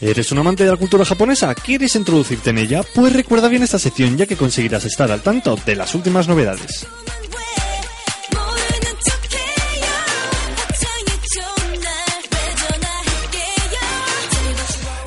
¿Eres un amante de la cultura japonesa? ¿Quieres introducirte en ella? Pues recuerda bien esta sección ya que conseguirás estar al tanto de las últimas novedades.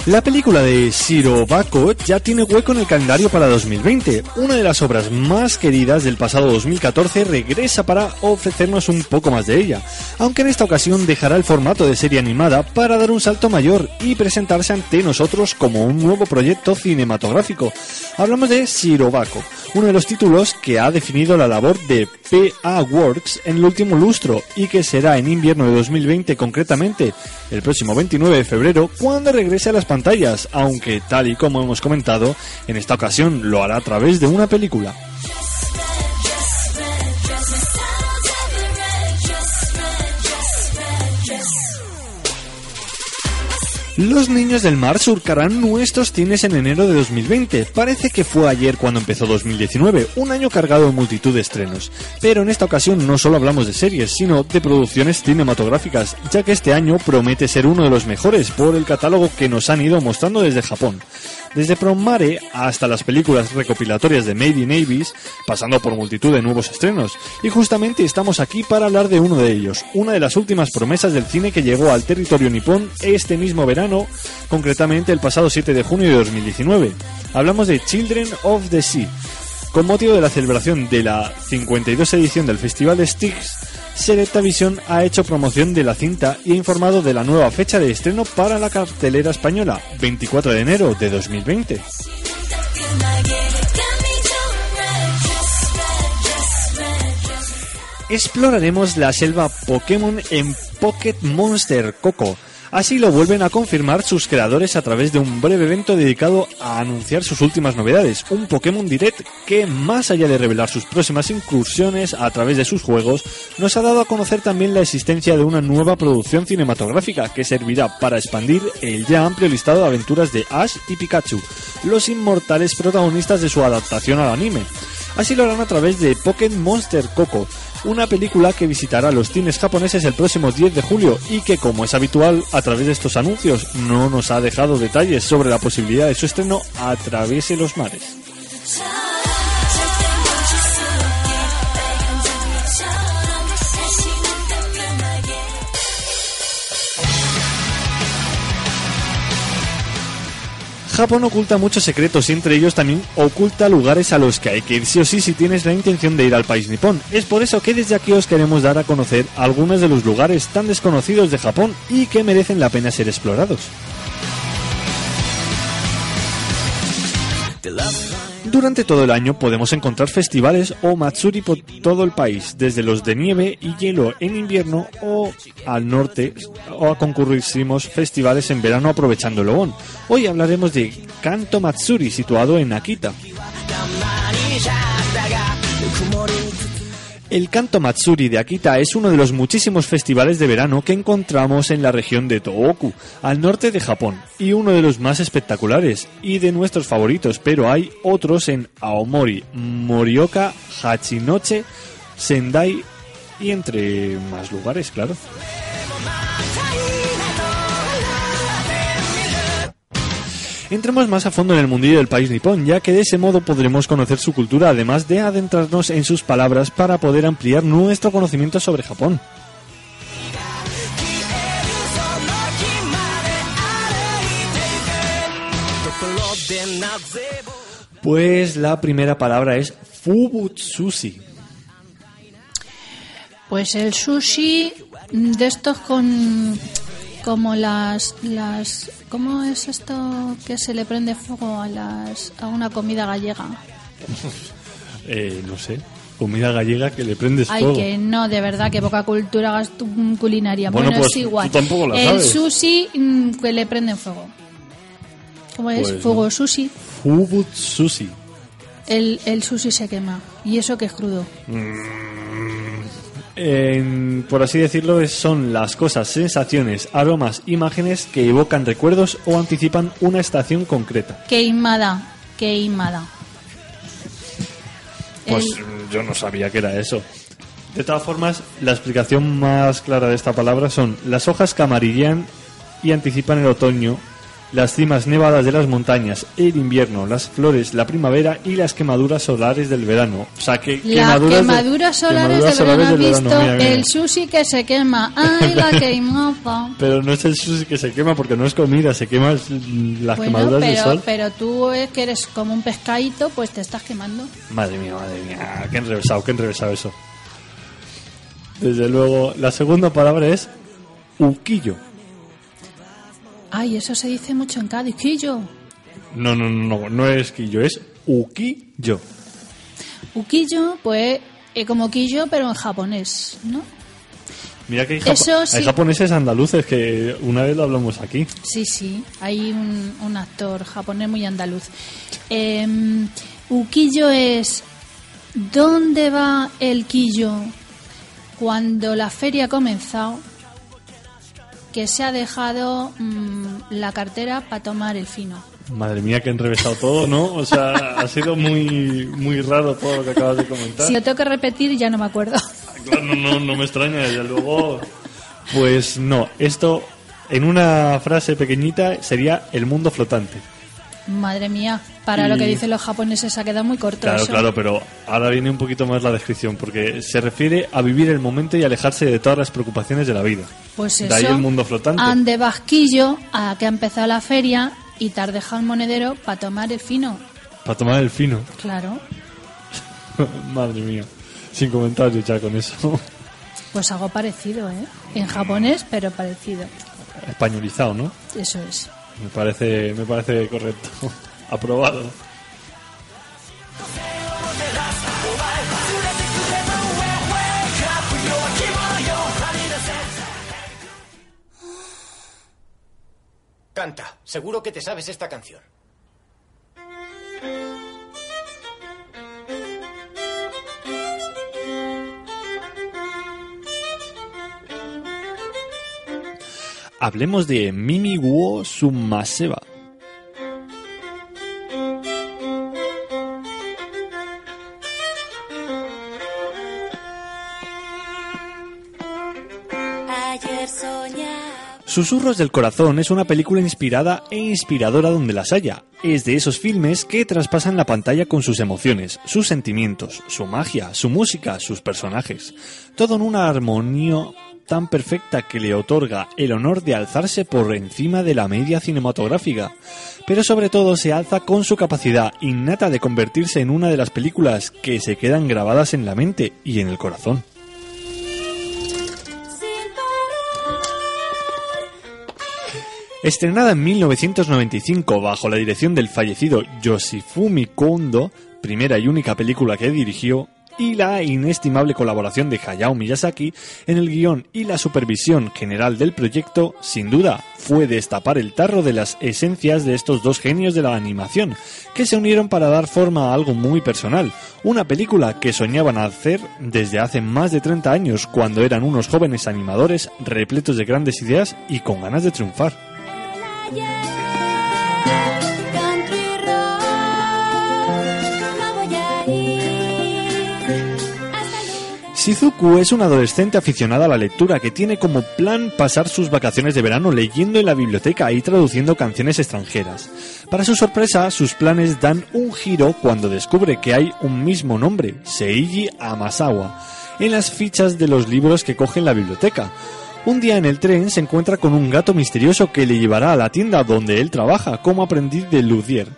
La película de Shiro Bako ya tiene hueco en el calendario para 2020. Una de las obras más queridas del pasado 2014 regresa para ofrecernos un poco más de ella, aunque en esta ocasión dejará el formato de serie animada para dar un salto mayor y presentarse ante nosotros como un nuevo proyecto cinematográfico. Hablamos de Shiro Bako, uno de los títulos que ha definido la labor de PA Works en el último lustro y que será en invierno de 2020 concretamente, el próximo 29 de febrero, cuando regrese a las pantallas, aunque tal y como hemos comentado, en esta ocasión lo hará a través de una película. Los niños del mar surcarán nuestros cines en enero de 2020. Parece que fue ayer cuando empezó 2019, un año cargado de multitud de estrenos. Pero en esta ocasión no solo hablamos de series, sino de producciones cinematográficas, ya que este año promete ser uno de los mejores por el catálogo que nos han ido mostrando desde Japón. Desde Promare hasta las películas recopilatorias de Made in pasando por multitud de nuevos estrenos. Y justamente estamos aquí para hablar de uno de ellos, una de las últimas promesas del cine que llegó al territorio nipón este mismo verano, concretamente el pasado 7 de junio de 2019. Hablamos de Children of the Sea. Con motivo de la celebración de la 52 edición del Festival de Styx, Selecta Visión ha hecho promoción de la cinta y ha informado de la nueva fecha de estreno para la cartelera española, 24 de enero de 2020. Exploraremos la selva Pokémon en Pocket Monster Coco. Así lo vuelven a confirmar sus creadores a través de un breve evento dedicado a anunciar sus últimas novedades, un Pokémon Direct que, más allá de revelar sus próximas incursiones a través de sus juegos, nos ha dado a conocer también la existencia de una nueva producción cinematográfica que servirá para expandir el ya amplio listado de aventuras de Ash y Pikachu, los inmortales protagonistas de su adaptación al anime. Así lo harán a través de Pokémon Monster Coco, una película que visitará los cines japoneses el próximo 10 de julio y que, como es habitual, a través de estos anuncios no nos ha dejado detalles sobre la posibilidad de su estreno atraviese los mares. Japón oculta muchos secretos y entre ellos también oculta lugares a los que hay que ir sí o sí si tienes la intención de ir al país nipón. Es por eso que desde aquí os queremos dar a conocer algunos de los lugares tan desconocidos de Japón y que merecen la pena ser explorados. Durante todo el año podemos encontrar festivales o matsuri por todo el país, desde los de nieve y hielo en invierno o al norte, o a concurrísimos festivales en verano aprovechando el Obon. Hoy hablaremos de Kanto Matsuri, situado en Akita. El Kanto Matsuri de Akita es uno de los muchísimos festivales de verano que encontramos en la región de Tohoku, al norte de Japón, y uno de los más espectaculares y de nuestros favoritos, pero hay otros en Aomori, Morioka, Hachinoche, Sendai y entre más lugares, claro. Entremos más a fondo en el mundillo del país nipón, ya que de ese modo podremos conocer su cultura, además de adentrarnos en sus palabras para poder ampliar nuestro conocimiento sobre Japón. Pues la primera palabra es Fubutsushi. Pues el sushi de estos con como las las ¿cómo es esto que se le prende fuego a las a una comida gallega? Eh, no sé. comida gallega que le prendes Ay, fuego. que no, de verdad, que poca cultura culinaria. Bueno, Bueno, pues, es igual. tú tampoco la el sabes. sushi mm, que le prenden fuego. ¿Cómo es? Pues fuego no. sushi. Fubut sushi. El, el sushi se quema. Y eso que es crudo. En- por así decirlo, son las cosas, sensaciones, aromas, imágenes que evocan recuerdos o anticipan una estación concreta. Queimada. Queimada. Pues El- yo no sabía que era eso. De todas formas, la explicación más clara de esta palabra son las hojas que amarillean y anticipan el otoño, las cimas nevadas de las montañas, el invierno, las flores, la primavera y las quemaduras solares del verano. O sea, que Las quemaduras, solares del verano. ¿Has del visto verano, mira, mira. el sushi que se quema? ¡Ay, la queimada! Pero no es el sushi que se quema porque no es comida, se queman las Bueno, quemaduras del pero, sol. pero tú es que eres como un pescadito, pues te estás quemando. Madre mía, madre mía, qué enrevesado, qué enrevesado eso. Desde luego, la segunda palabra es uquillo. Ay, eso se dice mucho en Cádiz. Quillo. No, no, no, no, no es quillo, es uquillo. Uquillo, pues eh, como quillo, pero en japonés, ¿no? Mira que hay, japa- Eso sí. hay japoneses andaluces que una vez lo hablamos aquí. Sí, sí, hay un, un actor japonés muy andaluz. Uquillo es ¿dónde va el quillo cuando la feria ha comenzado? Que se ha dejado mm, la cartera para tomar el fino. Madre mía, que enrevesado todo, ¿no? O sea, ha sido muy, muy raro todo lo que acabas de comentar. Si lo tengo que repetir, ya no me acuerdo. Claro, no, no, no me extraña, desde luego. Pues no, esto en una frase pequeñita sería el mundo flotante. Madre mía, para Y- lo que dicen los japoneses ha quedado muy corto Claro, eso. claro, pero ahora viene un poquito más la descripción, porque se refiere a vivir el momento y alejarse de todas las preocupaciones de la vida. Pues De eso. ahí el mundo flotante. Ande vasquillo a que ha empezado la feria y dejado el monedero para tomar el fino. Para tomar el fino. Claro. Madre mía. Sin comentarios ya con eso. Pues algo parecido, ¿eh? En japonés, pero parecido. Españolizado, ¿no? Eso es. Me parece, me parece correcto. Aprobado. Canta, seguro que te sabes esta canción. Hablemos de Mimi Guo Sumaseba. Susurros del Corazón es una película inspirada e inspiradora donde las haya. Es de esos filmes que traspasan la pantalla con sus emociones, sus sentimientos, su magia, su música, sus personajes. Todo en una armonía tan perfecta que le otorga el honor de alzarse por encima de la media cinematográfica. Pero sobre todo se alza con su capacidad innata de convertirse en una de las películas que se quedan grabadas en la mente y en el corazón. Estrenada en 1995 bajo la dirección del fallecido Yoshifumi Kondo, primera y única película que dirigió, y la inestimable colaboración de Hayao Miyazaki en el guion y la supervisión general del proyecto, sin duda fue destapar el tarro de las esencias de estos dos genios de la animación, que se unieron para dar forma a algo muy personal, una película que soñaban hacer desde hace más de 30 años cuando eran unos jóvenes animadores repletos de grandes ideas y con ganas de triunfar. Shizuku es una adolescente aficionada a la lectura que tiene como plan pasar sus vacaciones de verano leyendo en la biblioteca y traduciendo canciones extranjeras. Para su sorpresa, sus planes dan un giro cuando descubre que hay un mismo nombre, Seiji Amasawa, en las fichas de los libros que coge en la biblioteca. Un día en el tren se encuentra con un gato misterioso que le llevará a la tienda donde él trabaja como aprendiz de luthier.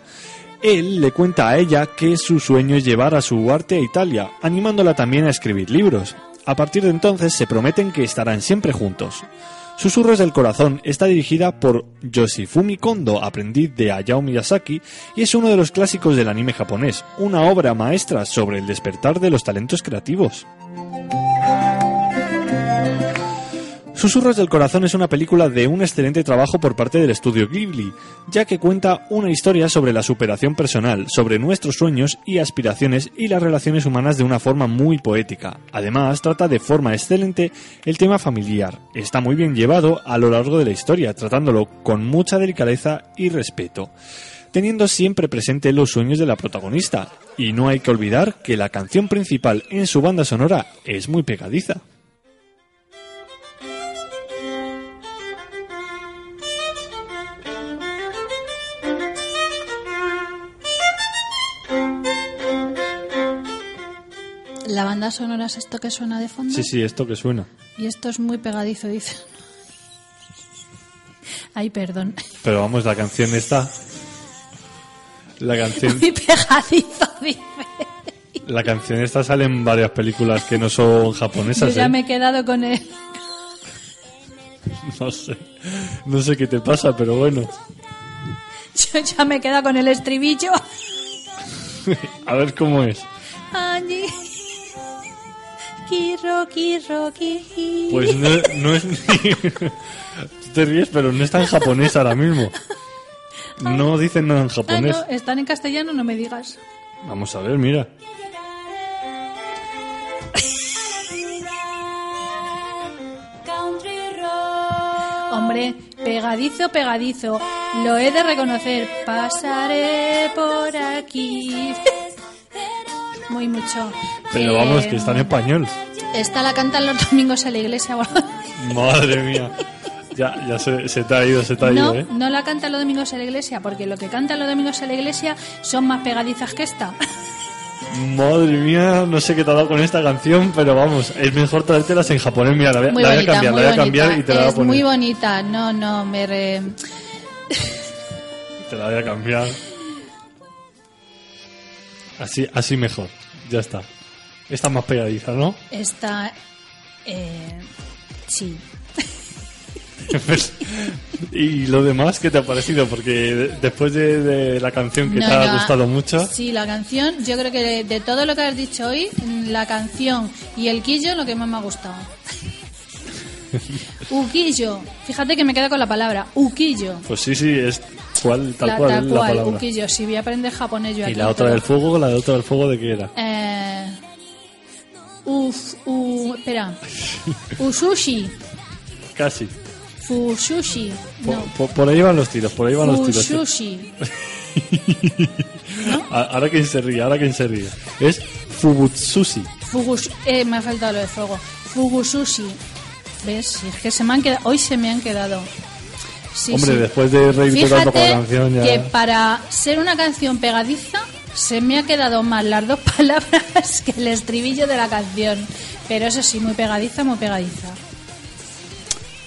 Él le cuenta a ella que su sueño es llevar a su arte a Italia, animándola también a escribir libros. A partir de entonces se prometen que estarán siempre juntos. Susurros del Corazón está dirigida por Yoshifumi Kondo, aprendiz de Hayao Miyazaki, y es uno de los clásicos del anime japonés, una obra maestra sobre el despertar de los talentos creativos. Susurros del Corazón es una película de un excelente trabajo por parte del estudio Ghibli, ya que cuenta una historia sobre la superación personal, sobre nuestros sueños y aspiraciones y las relaciones humanas de una forma muy poética. Además, trata de forma excelente el tema familiar. Está muy bien llevado a lo largo de la historia, tratándolo con mucha delicadeza y respeto teniendo siempre presente los sueños de la protagonista. Y no hay que olvidar que la canción principal en su banda sonora es muy pegadiza. La banda sonora es esto que suena de fondo. Sí, sí, esto que suena. Y esto es muy pegadizo, dice. Ay, perdón. Pero vamos, la canción está. La canción, Muy pegadizo, dice. la canción esta sale en varias películas que no son Yo japonesas. ya ¿eh? me he quedado con él. No sé. No sé qué te pasa, pero bueno. Yo ya me he quedado con el estribillo. A ver cómo es. Allí. Pues no, no es ni... Tú te ríes, pero no está en japonés ahora mismo. No dicen nada en Ah, japonés. no, están en castellano, no me digas. Vamos a ver, mira. Hombre, pegadizo, pegadizo. Lo he de reconocer. Pasaré por aquí. Muy mucho. Pero Eh, vamos, que está en español. Esta la cantan los domingos en la iglesia. Madre mía. Ya, ya se, se te ha ido, se te ha No, ido, ¿eh? no la cantan los domingos en la iglesia, porque lo que cantan los domingos en la iglesia son más pegadizas que esta. Madre mía, no sé qué te ha dado con esta canción, pero vamos, es mejor traértelas en japonés. Mira, la voy, a- voy cambiar, la voy a cambiar bonita. y te la voy a es poner. muy bonita. No, no, me re- Te la voy a cambiar. Así, así mejor. Ya está. Esta más pegadiza, ¿no? Esta... Eh, sí. Y lo demás, ¿qué te ha parecido? Porque de- después de, de la canción que No, te ha no, gustado mucho, Sí, la canción, yo creo que de, de todo lo que has dicho hoy, la canción y el quillo lo que más me ha gustado. Uquillo. Fíjate que me queda con la palabra. Uquillo. pues sí, sí, es cual, tal la, cual tal es la cual, palabra. Si voy a aprender japonés yo Y aquí. la otra del fuego, la de otra del fuego, ¿de qué era? Eh, uf, u, espera. Usushi. Casi. Fusushi. Por, No. por- por ahí van los tiros, por ahí van los tiros. Fusushi. Ahora quien se ríe, ahora quien se ríe. Es Fubutsushi. Eh, me ha faltado lo de fuego. Fugusushi. ¿Ves? Si es que se me han quedado. Hoy se me han quedado. Sí, Hombre, sí. después de con la canción ya... que para ser una canción pegadiza se me ha quedado mal las dos palabras que el estribillo de la canción. Pero eso sí, muy pegadiza, muy pegadiza.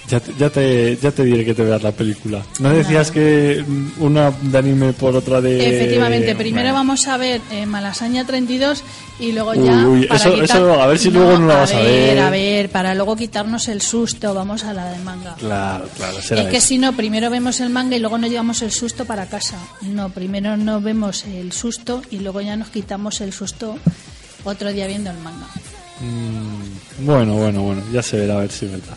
Ya te, ya, te, ya te diré que te veas la película. ¿No decías que mm, una de anime por otra de...? Efectivamente, primero Bueno. vamos a ver eh, Malasaña 32 y luego ya... uy, para eso- quitar- eso, a ver si luego no la vas a ver. A ver, para luego quitarnos el susto, vamos a la de manga. Claro, claro, será Es que si no, primero vemos el manga y luego nos llevamos el susto para casa. No, primero no vemos el susto y luego ya nos quitamos el susto otro día viendo el manga. Mm, bueno, bueno, bueno, ya se verá a ver si es verdad.